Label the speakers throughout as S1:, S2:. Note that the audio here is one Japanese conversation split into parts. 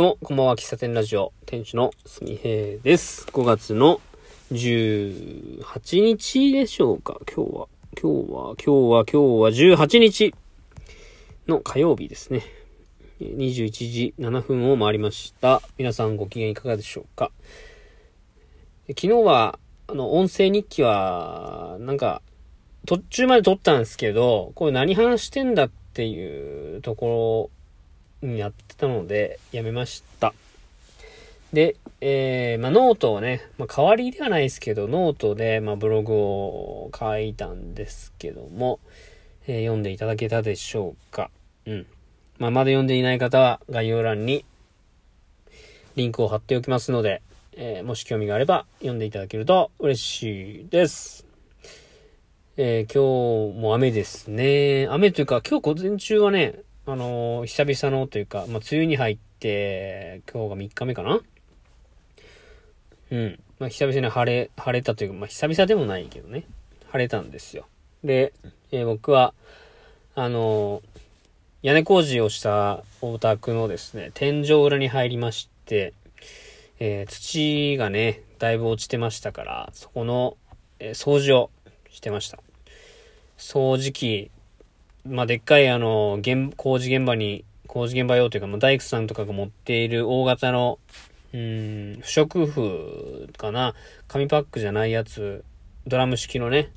S1: どうも、こんばんは。喫茶店ラジオ、店主のすみへいです。5月の18日でしょうか今日は、今日は、今日は、今日は18日の火曜日ですね。21時7分を回りました。皆さんご機嫌いかがでしょうか昨日は、あの、音声日記は、なんか、途中まで撮ったんですけど、これ何話してんだっていうところやってたので、やめました。で、えー、まあ、ノートをね、まあ、代わりではないですけど、ノートで、まあ、ブログを書いたんですけども、えー読んでいただけたでしょうか。うん。まあ、まだ読んでいない方は、概要欄に、リンクを貼っておきますので、えーもし興味があれば、読んでいただけると嬉しいです。えー今日も雨ですね。雨というか、今日午前中はね、あのー久々のというか、まあ、梅雨に入って、今日が3日目かな？うん。まあ、久々に晴れ、晴れたというか、まあ、久々でもないけどね。晴れたんですよ。で、えー僕は、あのー屋根工事をしたお宅のですね、天井裏に入りまして、えー土がね、だいぶ落ちてましたから、そこの、えー掃除をしてました。掃除機、まあ、でっかいあの、現、工事現場に、工事現場用というか、まあ、大工さんとかが持っている大型の、うん、不織布かな、紙パックじゃないやつ、ドラム式のね、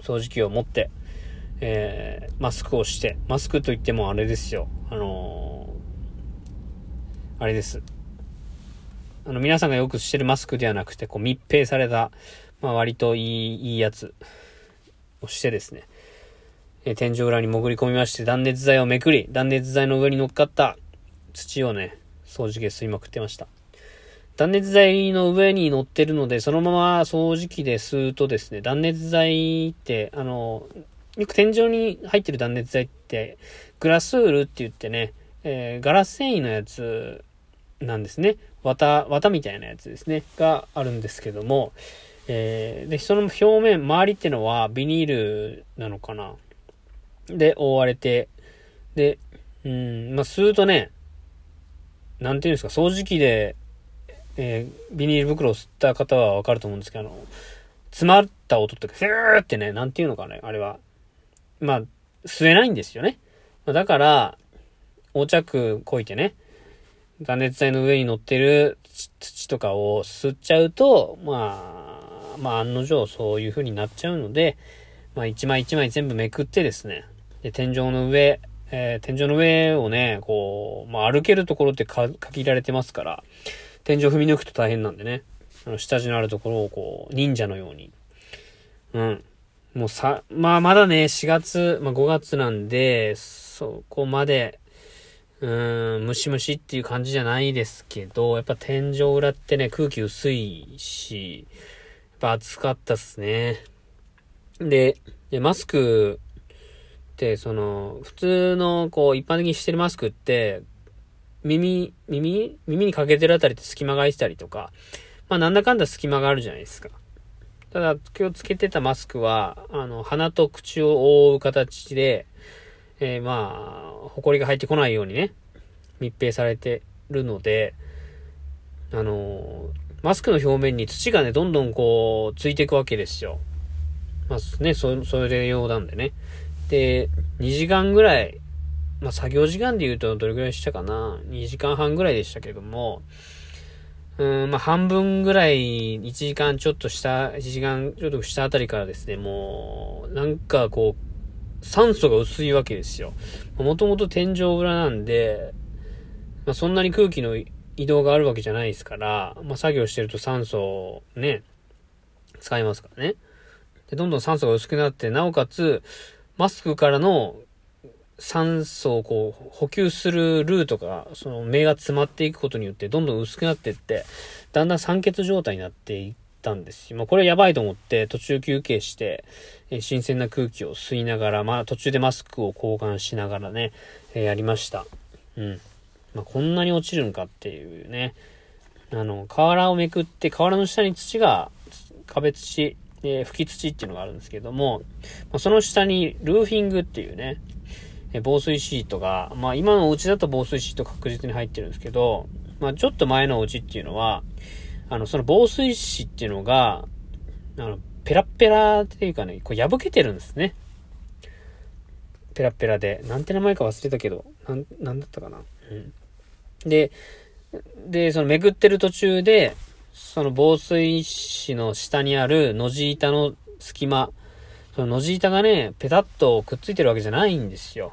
S1: 掃除機を持って、えー、マスクをして、マスクといってもあれですよ、あのーあれです。あの、皆さんがよくしてるマスクではなくて、こう密閉された、まあ割といい、いいやつをしてですね、え天井裏に潜り込みまして、断熱材をめくり、断熱材の上に乗っかった土をね、掃除機で吸いまくってました。断熱材の上に乗ってるので、そのまま掃除機で吸うとですね、断熱材って、あの、よく天井に入ってる断熱材って、グラスウールって言ってね、えーガラス繊維のやつなんですね。綿、綿みたいなやつですね。があるんですけども、えーで、その表面、周りってのはビニールなのかなで、覆われて、で、うん、まあ、吸うとね、なんていうんですか、掃除機で、えービニール袋を吸った方はわかると思うんですけど、あの、詰まった音って、ふーってね、なんていうのかね、あれは。まあ、吸えないんですよね。だから、横着こいてね、断熱材の上に乗ってる土とかを吸っちゃうと、まあ、まあ案の定そういう風になっちゃうので、まあ一枚一枚全部めくってですね、で、天井の上、えー天井の上をね、こう、まあ歩けるところってか限られてますから、天井踏み抜くと大変なんでね、あの下地のあるところをこう、忍者のように、うん。もうさ、まあまだね、4月、まあ5月なんで、そこまで、うん、ムシムシっていう感じじゃないですけど、やっぱ天井裏ってね、空気薄いし、やっぱ暑かったっすね。で、でマスク、その、普通の、こう、一般的にしてるマスクって、耳、耳耳にかけてるあたりって隙間が空いてたりとか、まあなんだかんだ隙間があるじゃないですか。ただ、今日つけてたマスクは、あの、鼻と口を覆う形で、えーまあ、埃が入ってこないようにね、密閉されてるので、あのマスクの表面に土がね、どんどんこう、ついていくわけですよ。まあ、ね、そ、それ用なんでね。で、2時間ぐらい、まあ、作業時間で言うとどれぐらいしたかな ?2 時間半ぐらいでしたけども、うん、まあ、半分ぐらい、1時間ちょっと下、1時間ちょっと下あたりからですね、もう、なんかこう、酸素が薄いわけですよ。もともと天井裏なんで、まあ、そんなに空気の移動があるわけじゃないですから、まあ、作業してると酸素ね、使いますからね。で、どんどん酸素が薄くなって、なおかつ、マスクからの酸素をこう補給するルートが、その目が詰まっていくことによってどんどん薄くなっていって、だんだん酸欠状態になっていったんですよ。まあ、これやばいと思って途中休憩して、え新鮮な空気を吸いながら、まあ途中でマスクを交換しながらね、えーやりました。うん。まあ、こんなに落ちるんかっていうね。あの、瓦をめくって、瓦の下に土が、壁土、えー吹き土っていうのがあるんですけども、ま、その下にルーフィングっていうね、え防水シートが、まあ今のうちだと防水シート確実に入ってるんですけど、まあ、ちょっと前のお家っていうのは、あの、その防水紙っていうのが、あの、ペラペラっていうかね、こう破けてるんですね。ペラペラで。なんて名前か忘れたけど、なん、なんだったかな。うん。で、で、そのめくってる途中で、その防水紙の下にあるのじ板の隙間、そののじ板がね、ペタッとくっついてるわけじゃないんですよ。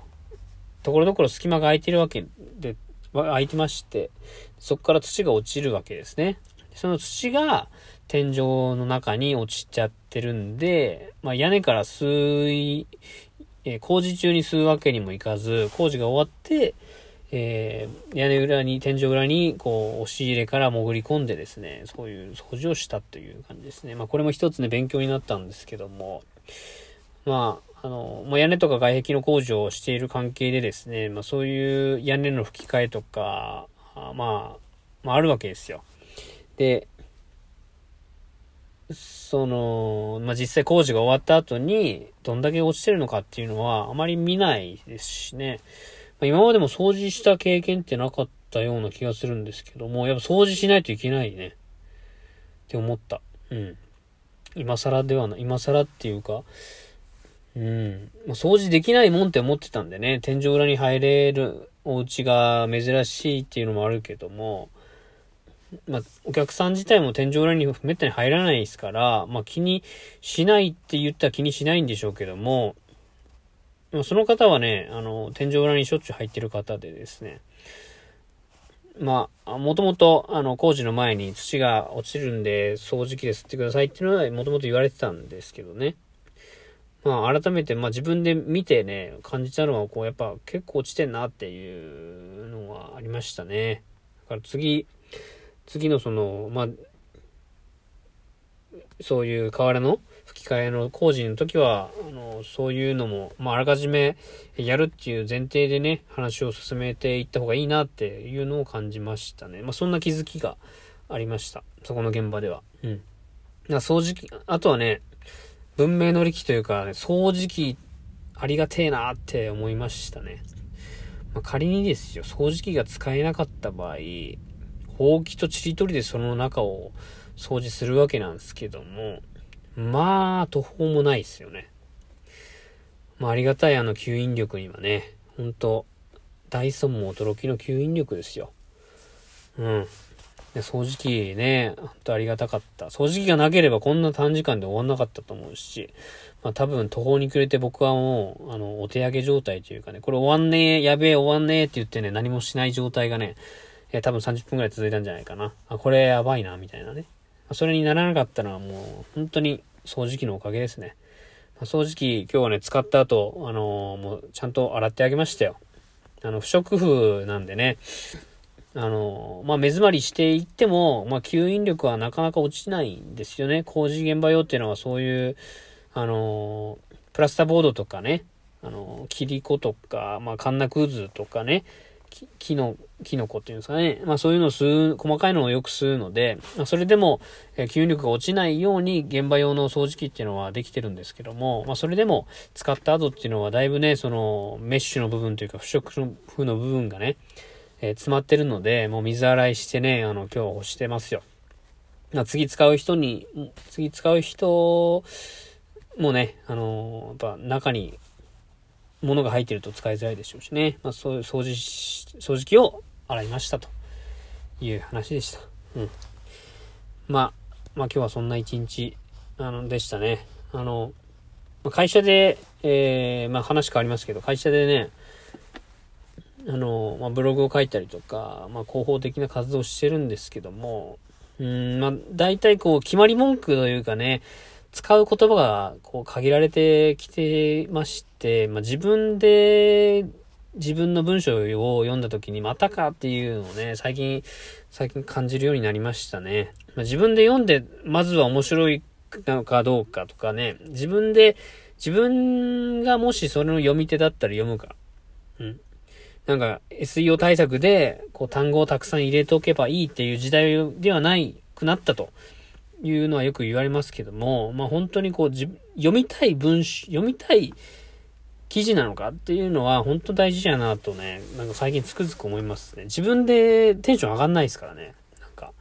S1: ところどころ隙間が空いてるわけで、空いてまして、そこから土が落ちるわけですね。その土が天井の中に落ちちゃってるんで、まあ、屋根から吸い、え、工事中に吸うわけにもいかず、工事が終わって、えー、屋根裏に、天井裏に、こう、押し入れから潜り込んでですね、そういう掃除をしたという感じですね。まあ、これも一つね、勉強になったんですけども、まあ、あの、まあ、屋根とか外壁の工事をしている関係でですね、まあ、そういう屋根の吹き替えとか、あまあ、まあ、あるわけですよ。で、その、まあ、実際工事が終わった後に、どんだけ落ちてるのかっていうのは、あまり見ないですしね。ま、今までも掃除した経験ってなかったような気がするんですけども、やっぱ掃除しないといけないね。って思った。うん。今更ではない、今更っていうか、うん。ま、掃除できないもんって思ってたんでね、天井裏に入れるお家が珍しいっていうのもあるけども、まあ、お客さん自体も天井裏にめったに入らないですから、まあ、気にしないって言ったら気にしないんでしょうけども、まあ、その方はね、あの、天井裏にしょっちゅう入ってる方でですね、まあ、もともと、あの、工事の前に土が落ちるんで、掃除機で吸ってくださいっていうのは、もともと言われてたんですけどね。まあ、改めて、まあ自分で見てね、感じたのは、こう、やっぱ結構落ちてんなっていうのはありましたね。だから次、次のその、まあ、そういう瓦の吹き替えの工事の時は、あの、そういうのも、まあ、あらかじめやるっていう前提でね、話を進めていった方がいいなっていうのを感じましたね。まあ、そんな気づきがありました。そこの現場では。うん。掃除機、あとはね、文明の利器というか、ね、掃除機ありがてえなって思いましたね。まあ、仮にですよ、掃除機が使えなかった場合、ほうきとちりとりでその中を掃除するわけなんですけども、まあ、途方もないですよね。まあ、ありがたいあの吸引力にはね、ほんと、ダイソンも驚きの吸引力ですよ。うん。で掃除機ね、ほんとありがたかった。掃除機がなければこんな短時間で終わんなかったと思うし、まあ多分途方に暮れて僕はもう、あの、お手上げ状態というかね、これ終わんねえ、やべえ終わんねえって言ってね、何もしない状態がね、え多分30分くらい続いたんじゃないかな。あ、これやばいな、みたいなね。それにならなかったのはもう、本当に掃除機のおかげですね。掃除機、今日はね、使った後、あのー、もう、ちゃんと洗ってあげましたよ。あの、不織布なんでね、あのー、まあ、目詰まりしていっても、まあ、吸引力はなかなか落ちないんですよね。工事現場用っていうのはそういう、あのー、プラスターボードとかね、あの、キリコとか、まあ、カンナクズとかね、木の、キノコっていうんですかね。まあそういうのを吸う、細かいのをよく吸うので、まあそれでも、えー、吸引力が落ちないように現場用の掃除機っていうのはできてるんですけども、まあそれでも使った後っていうのはだいぶね、そのメッシュの部分というか不織布の部分がね、えー、詰まってるので、もう水洗いしてね、あの今日干してますよ。まあ次使う人に、次使う人もね、あのー、やっぱ中に物が入ってると使いづらいでしょうしね。まあ、そういう掃除、掃除機を洗いましたという話でした。うん。まあ、まあ今日はそんな一日、あの、でしたね。あの、会社で、えー、まあ話変わりますけど、会社でね、あの、まあ、ブログを書いたりとか、まあ、広報的な活動をしてるんですけども、うん、まあ、大体こう、決まり文句というかね、使う言葉がこう限られてきてまして、まあ、自分で自分の文章を読んだ時にまたかっていうのをね、最近、最近感じるようになりましたね。まあ、自分で読んで、まずは面白いのかどうかとかね、自分で、自分がもしそれの読み手だったら読むか。うん。なんか SEO 対策で、こう単語をたくさん入れておけばいいっていう時代ではないくなったと。いうのはよく言われますけども、まあ本当にこう、読みたい文章、読みたい記事なのかっていうのは本当大事やなとね、なんか最近つくづく思いますね。自分でテンション上がんないですからね。なんか、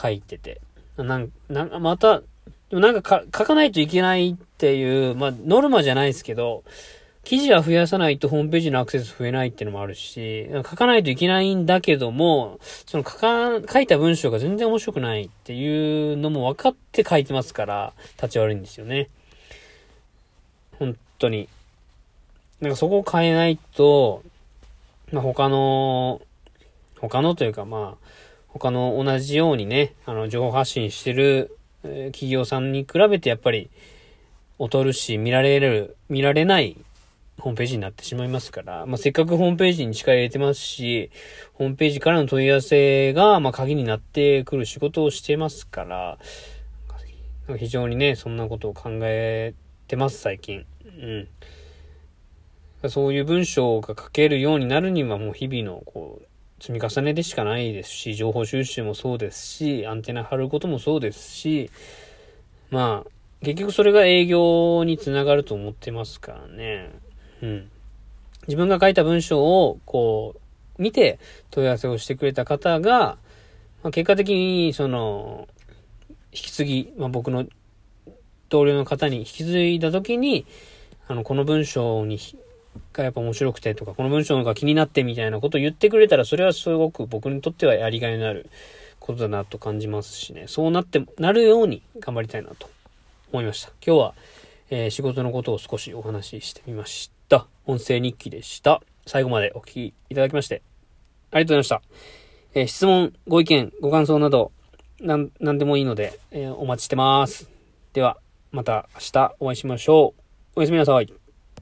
S1: 書いてて。なんなんかまた、でもなんか書かないといけないっていう、まあ、ノルマじゃないですけど、記事は増やさないとホームページのアクセス増えないっていうのもあるし、書かないといけないんだけども、その書か、書いた文章が全然面白くないっていうのも分かって書いてますから、立ち悪いんですよね。本当に。なんかそこを変えないと、まあ、他の、他のというかまあ、他の同じようにね、あの、情報発信してる、企業さんに比べてやっぱり、劣るし、見られる、見られないホームページになってしまいますから、まあ、せっかくホームページに力入れてますし、ホームページからの問い合わせが、まあ、鍵になってくる仕事をしてますから、非常にね、そんなことを考えてます、最近。うん。そういう文章が書けるようになるには、もう日々の、こう、積み重ねでしかないですし、情報収集もそうですし、アンテナ張ることもそうですし、まあ、結局それが営業につながると思ってますからね。うん。自分が書いた文章を、こう、見て問い合わせをしてくれた方が、まあ、結果的に、その、引き継ぎ、まあ、僕の同僚の方に引き継いだ時に、あの、この文章に、がやっぱ面白くてとか、この文章が気になってみたいなことを言ってくれたら、それはすごく僕にとってはやりがいのあることだなと感じますしね。そうなって、なるように頑張りたいなと思いました。今日は、えー、仕事のことを少しお話ししてみました。音声日記でした。最後までお聴きいただきまして、ありがとうございました。えー、質問、ご意見、ご感想など、なん、なんでもいいので、えー、お待ちしてます。では、また明日お会いしましょう。おやすみなさい。